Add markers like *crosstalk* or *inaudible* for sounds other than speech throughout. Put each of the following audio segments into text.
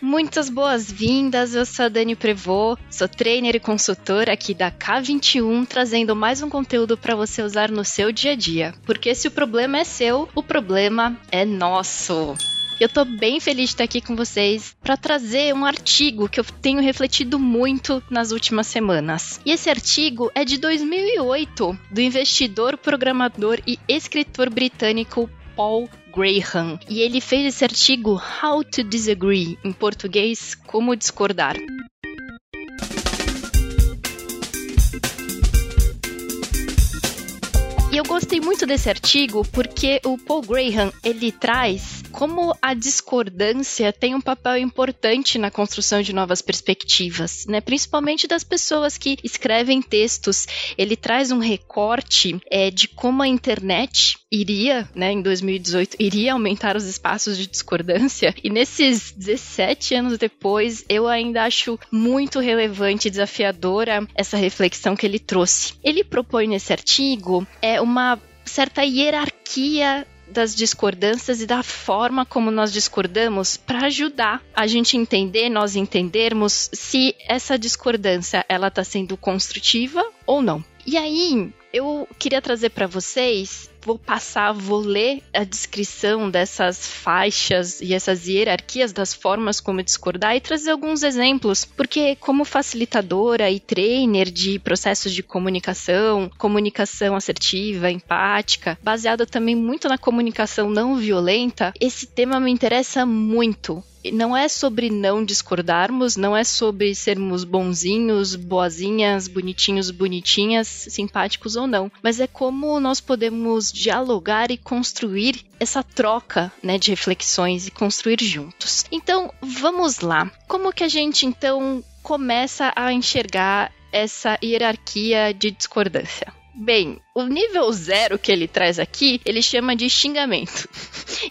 Muitas boas-vindas, eu sou a Dani Prevô, sou trainer e consultora aqui da K21, trazendo mais um conteúdo para você usar no seu dia a dia. Porque se o problema é seu, o problema é nosso. Eu tô bem feliz de estar aqui com vocês para trazer um artigo que eu tenho refletido muito nas últimas semanas. E esse artigo é de 2008, do investidor, programador e escritor britânico Paul Graham. E ele fez esse artigo How to Disagree, em português, Como Discordar. E eu gostei muito desse artigo porque o Paul Graham, ele traz como a discordância tem um papel importante na construção de novas perspectivas, né? Principalmente das pessoas que escrevem textos. Ele traz um recorte é, de como a internet iria, né, em 2018, iria aumentar os espaços de discordância. E nesses 17 anos depois, eu ainda acho muito relevante e desafiadora essa reflexão que ele trouxe. Ele propõe nesse artigo é uma certa hierarquia das discordâncias e da forma como nós discordamos para ajudar a gente entender, nós entendermos se essa discordância ela está sendo construtiva ou não. E aí, eu queria trazer para vocês vou passar, vou ler a descrição dessas faixas e essas hierarquias das formas como discordar e trazer alguns exemplos, porque como facilitadora e trainer de processos de comunicação, comunicação assertiva, empática, baseada também muito na comunicação não violenta, esse tema me interessa muito não é sobre não discordarmos, não é sobre sermos bonzinhos, boazinhas, bonitinhos, bonitinhas, simpáticos ou não, mas é como nós podemos dialogar e construir essa troca, né, de reflexões e construir juntos. Então, vamos lá. Como que a gente então começa a enxergar essa hierarquia de discordância? Bem, o nível zero que ele traz aqui, ele chama de xingamento. *laughs*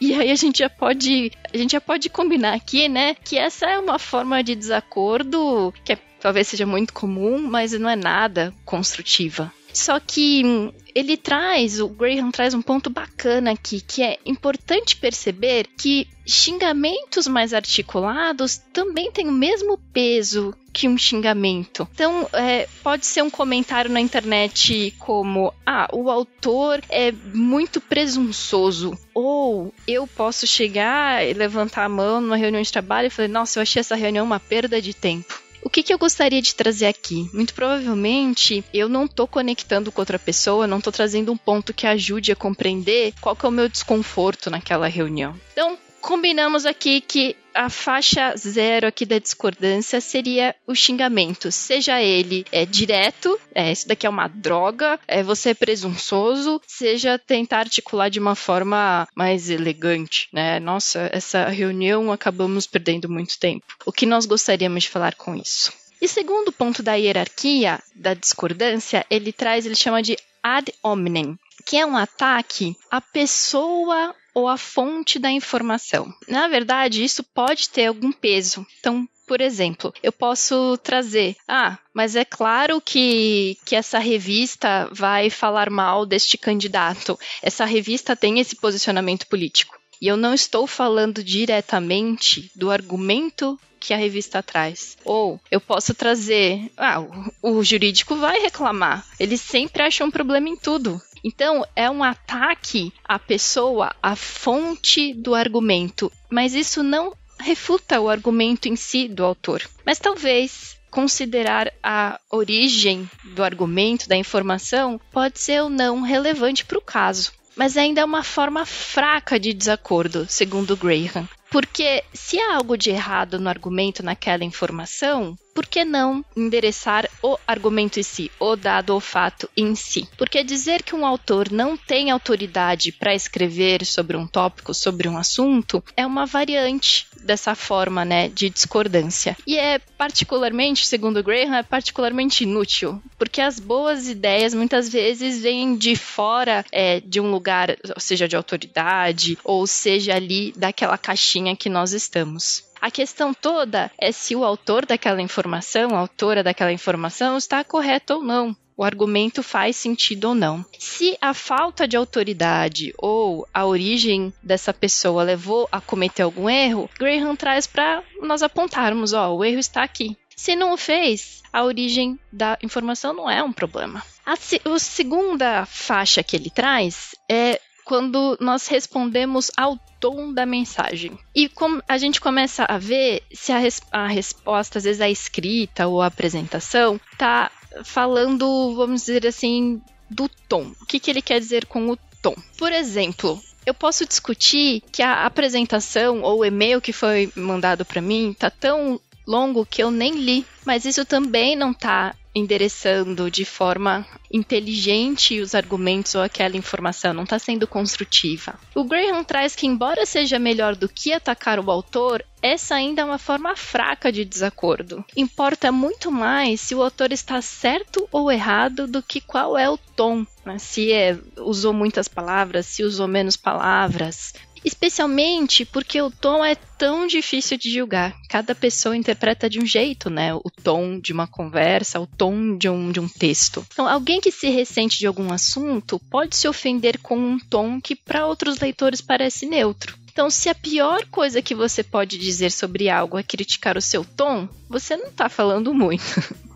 E aí a gente já pode, a gente já pode combinar aqui, né, que essa é uma forma de desacordo que é, talvez seja muito comum, mas não é nada construtiva. Só que hum, ele traz, o Graham traz um ponto bacana aqui, que é importante perceber que xingamentos mais articulados também têm o mesmo peso que um xingamento. Então, é, pode ser um comentário na internet como: ah, o autor é muito presunçoso. Ou eu posso chegar e levantar a mão numa reunião de trabalho e falar: nossa, eu achei essa reunião uma perda de tempo. O que, que eu gostaria de trazer aqui? Muito provavelmente eu não estou conectando com outra pessoa, não estou trazendo um ponto que ajude a compreender qual que é o meu desconforto naquela reunião. Então, combinamos aqui que a faixa zero aqui da discordância seria o xingamento, seja ele é direto, é, isso daqui é uma droga, é você é presunçoso, seja tentar articular de uma forma mais elegante, né? Nossa, essa reunião acabamos perdendo muito tempo. O que nós gostaríamos de falar com isso? E segundo ponto da hierarquia da discordância, ele traz, ele chama de ad hominem, que é um ataque à pessoa ou a fonte da informação. Na verdade, isso pode ter algum peso. Então, por exemplo, eu posso trazer, ah, mas é claro que, que essa revista vai falar mal deste candidato. Essa revista tem esse posicionamento político. E eu não estou falando diretamente do argumento que a revista traz. Ou eu posso trazer, ah, o, o jurídico vai reclamar. Ele sempre acha um problema em tudo. Então, é um ataque à pessoa, à fonte do argumento. Mas isso não refuta o argumento em si do autor. Mas talvez considerar a origem do argumento, da informação, pode ser ou não relevante para o caso. Mas ainda é uma forma fraca de desacordo, segundo Graham. Porque se há algo de errado no argumento naquela informação, por que não endereçar o argumento em si, o dado ou fato em si? Porque dizer que um autor não tem autoridade para escrever sobre um tópico, sobre um assunto, é uma variante dessa forma, né, de discordância. E é particularmente, segundo Graham, é particularmente inútil, porque as boas ideias muitas vezes vêm de fora é, de um lugar, seja de autoridade, ou seja ali daquela caixinha que nós estamos. A questão toda é se o autor daquela informação, a autora daquela informação, está correto ou não. O argumento faz sentido ou não. Se a falta de autoridade ou a origem dessa pessoa levou a cometer algum erro, Graham traz para nós apontarmos, ó, o erro está aqui. Se não o fez, a origem da informação não é um problema. A, a segunda faixa que ele traz é quando nós respondemos ao tom da mensagem. E como a gente começa a ver se a, res a resposta, às vezes a escrita ou a apresentação, tá falando, vamos dizer assim, do tom. O que, que ele quer dizer com o tom? Por exemplo, eu posso discutir que a apresentação ou o e-mail que foi mandado para mim tá tão longo que eu nem li, mas isso também não tá endereçando de forma inteligente os argumentos ou aquela informação, não está sendo construtiva. O Graham traz que, embora seja melhor do que atacar o autor, essa ainda é uma forma fraca de desacordo. Importa muito mais se o autor está certo ou errado do que qual é o tom. Né? Se é, usou muitas palavras, se usou menos palavras, Especialmente porque o tom é tão difícil de julgar. Cada pessoa interpreta de um jeito, né? O tom de uma conversa, o tom de um, de um texto. Então, alguém que se ressente de algum assunto pode se ofender com um tom que para outros leitores parece neutro. Então, se a pior coisa que você pode dizer sobre algo é criticar o seu tom, você não está falando muito. *laughs*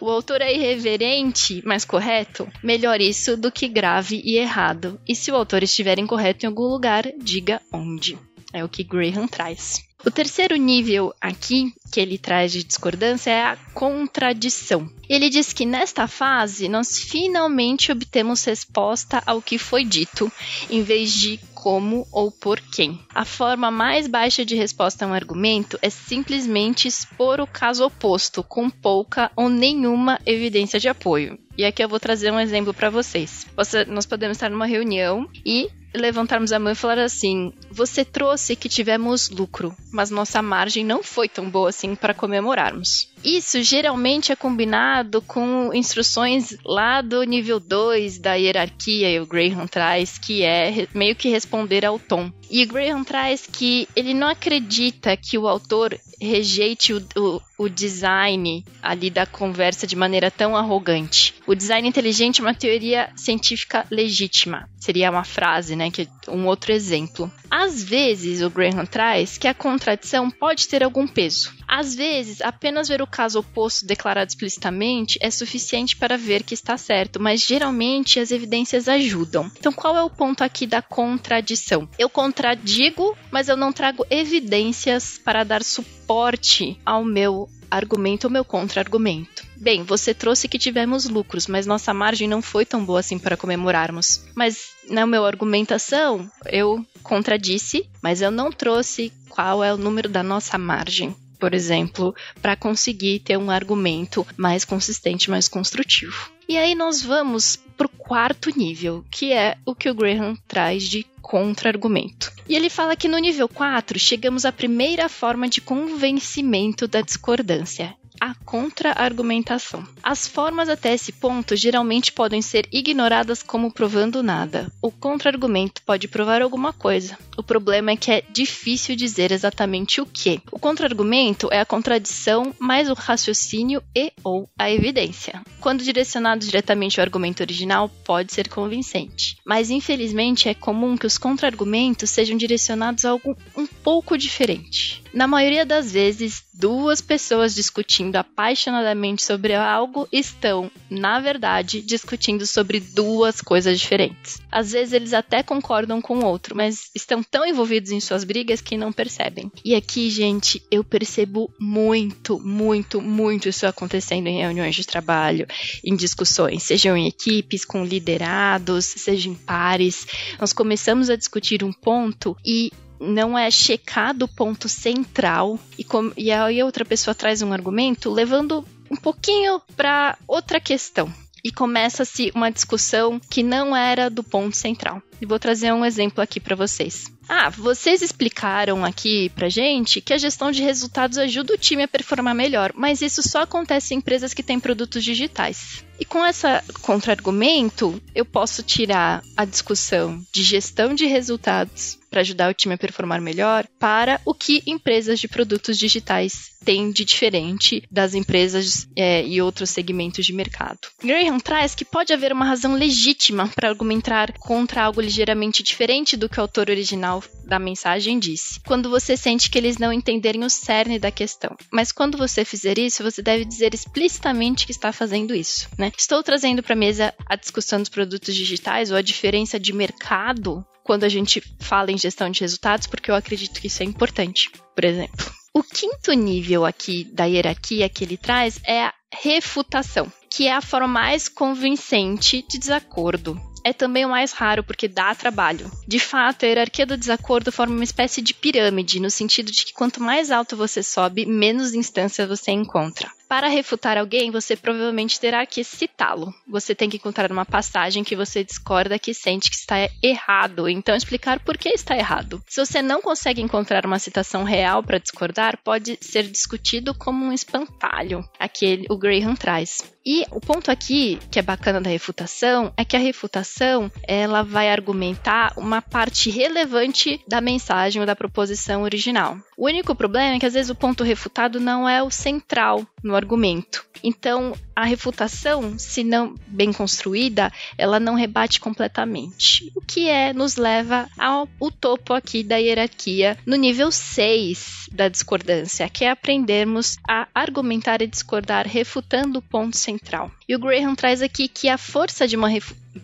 O autor é irreverente, mas correto? Melhor isso do que grave e errado. E se o autor estiver incorreto em algum lugar, diga onde. É o que Graham traz. O terceiro nível aqui que ele traz de discordância é a contradição. Ele diz que nesta fase nós finalmente obtemos resposta ao que foi dito, em vez de como ou por quem. A forma mais baixa de resposta a um argumento é simplesmente expor o caso oposto, com pouca ou nenhuma evidência de apoio. E aqui eu vou trazer um exemplo para vocês. Você, nós podemos estar numa reunião e levantarmos a mão e falar assim: você trouxe que tivemos lucro, mas nossa margem não foi tão boa assim para comemorarmos. Isso geralmente é combinado com instruções lá do nível 2 da hierarquia e o Graham traz, que é meio que responder ao tom. E o Graham traz que ele não acredita que o autor rejeite o, o, o, design ali da conversa de maneira tão arrogante. O design inteligente é uma teoria científica legítima. Seria uma frase, né? Que é um outro exemplo. Às vezes, o Graham traz que a contradição pode ter algum peso. Às vezes, apenas ver o caso oposto declarado explicitamente é suficiente para ver que está certo, mas geralmente as evidências ajudam. Então, qual é o ponto aqui da contradição? Eu contradigo, mas eu não trago evidências para dar suporte ao meu argumento ou meu contra-argumento. Bem, você trouxe que tivemos lucros, mas nossa margem não foi tão boa assim para comemorarmos. Mas na minha argumentação, eu contradisse, mas eu não trouxe qual é o número da nossa margem por exemplo, para conseguir ter um argumento mais consistente, mais construtivo. E aí nós vamos para o quarto nível, que é o que o Graham traz de contra-argumento. E ele fala que no nível 4 chegamos à primeira forma de convencimento da discordância, a contra-argumentação. As formas até esse ponto geralmente podem ser ignoradas como provando nada. O contra-argumento pode provar alguma coisa. O problema é que é difícil dizer exatamente o que. O contra-argumento é a contradição mais o raciocínio e ou a evidência. Quando direcionado diretamente ao argumento original, pode ser convincente. Mas infelizmente é comum que os contra-argumentos sejam direcionados a algo um pouco diferente. Na maioria das vezes, duas pessoas discutindo apaixonadamente sobre algo estão, na verdade, discutindo sobre duas coisas diferentes. Às vezes eles até concordam com o outro, mas estão tão envolvidos em suas brigas que não percebem. E aqui, gente, eu percebo muito, muito, muito isso acontecendo em reuniões de trabalho, em discussões, sejam em equipes, com liderados, sejam em pares. Nós começamos a discutir um ponto e não é checado o ponto central e, com, e aí outra pessoa traz um argumento levando um pouquinho para outra questão. E começa-se uma discussão que não era do ponto central. E vou trazer um exemplo aqui para vocês. Ah, vocês explicaram aqui pra gente que a gestão de resultados ajuda o time a performar melhor, mas isso só acontece em empresas que têm produtos digitais. E com essa contra-argumento, eu posso tirar a discussão de gestão de resultados para ajudar o time a performar melhor para o que empresas de produtos digitais têm de diferente das empresas é, e outros segmentos de mercado. Graham traz que pode haver uma razão legítima para argumentar contra algo ligeiramente diferente do que o autor original da mensagem disse, quando você sente que eles não entenderem o cerne da questão. Mas quando você fizer isso, você deve dizer explicitamente que está fazendo isso. Né? Estou trazendo para a mesa a discussão dos produtos digitais ou a diferença de mercado quando a gente fala em gestão de resultados, porque eu acredito que isso é importante. Por exemplo, o quinto nível aqui da hierarquia que ele traz é a refutação, que é a forma mais convincente de desacordo é também o mais raro porque dá trabalho. De fato, a hierarquia do desacordo forma uma espécie de pirâmide, no sentido de que quanto mais alto você sobe, menos instâncias você encontra. Para refutar alguém, você provavelmente terá que citá-lo. Você tem que encontrar uma passagem que você discorda que sente que está errado, então explicar por que está errado. Se você não consegue encontrar uma citação real para discordar, pode ser discutido como um espantalho, aquele o Graham traz. E o ponto aqui que é bacana da refutação é que a refutação ela vai argumentar uma parte relevante da mensagem ou da proposição original. O único problema é que às vezes o ponto refutado não é o central argumento. Então, a refutação, se não bem construída, ela não rebate completamente. O que é nos leva ao topo aqui da hierarquia, no nível 6 da discordância, que é aprendermos a argumentar e discordar refutando o ponto central. E o Graham traz aqui que a força de uma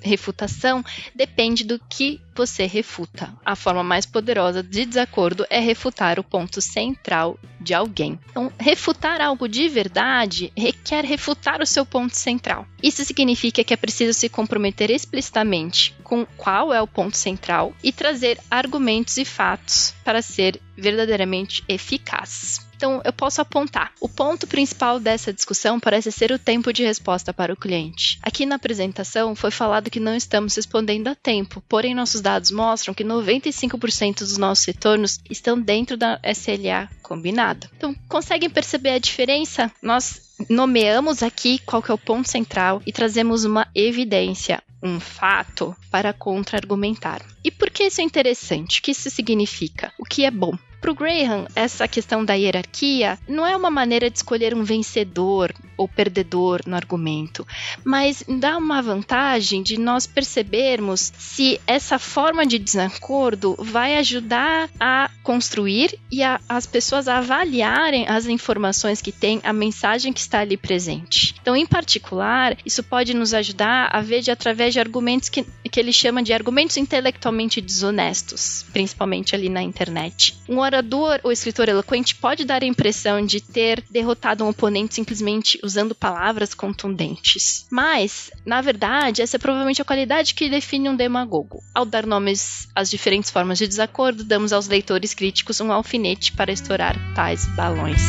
refutação depende do que você refuta. A forma mais poderosa de desacordo é refutar o ponto central de alguém. Então, refutar algo de verdade requer refutar o seu ponto central. Isso significa que é preciso se comprometer explicitamente com qual é o ponto central e trazer argumentos e fatos para ser verdadeiramente eficaz. Então, eu posso apontar. O ponto principal dessa discussão parece ser o tempo de resposta para o cliente. Aqui na apresentação foi falado que não estamos respondendo a tempo, porém nossos dados mostram que 95% dos nossos retornos estão dentro da SLA combinada. Então, conseguem perceber a diferença? Nós nomeamos aqui qual é o ponto central e trazemos uma evidência, um fato para contra-argumentar. E por que isso é interessante? O que isso significa? O que é bom? Para o Graham, essa questão da hierarquia não é uma maneira de escolher um vencedor ou perdedor no argumento, mas dá uma vantagem de nós percebermos se essa forma de desacordo vai ajudar a construir e a, as pessoas a avaliarem as informações que tem, a mensagem que está ali presente. Então, em particular, isso pode nos ajudar a ver de através de argumentos que, que ele chama de argumentos intelectualmente desonestos, principalmente ali na internet. Um orador ou escritor eloquente pode dar a impressão de ter derrotado um oponente simplesmente usando palavras contundentes. Mas, na verdade, essa é provavelmente a qualidade que define um demagogo. Ao dar nomes às diferentes formas de desacordo, damos aos leitores críticos um alfinete para estourar tais balões.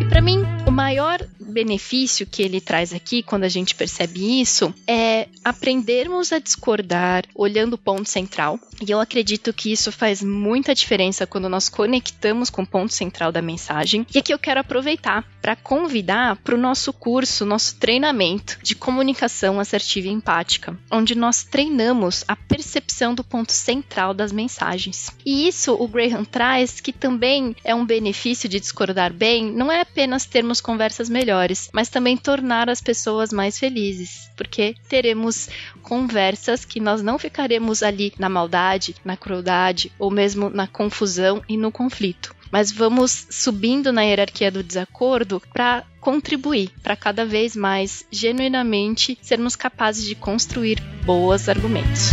E para mim, o maior benefício que ele traz aqui, quando a gente percebe isso, é aprendermos a discordar olhando o ponto central. E eu acredito que isso faz muita diferença quando nós conectamos com o ponto central da mensagem. E aqui eu quero aproveitar para convidar para o nosso curso, nosso treinamento de comunicação assertiva e empática, onde nós treinamos a percepção do ponto central das mensagens. E isso o Graham traz que também é um benefício de discordar bem, não é apenas termos conversas melhores mas também tornar as pessoas mais felizes, porque teremos conversas que nós não ficaremos ali na maldade, na crueldade ou mesmo na confusão e no conflito. Mas vamos subindo na hierarquia do desacordo para contribuir para cada vez mais genuinamente sermos capazes de construir bons argumentos.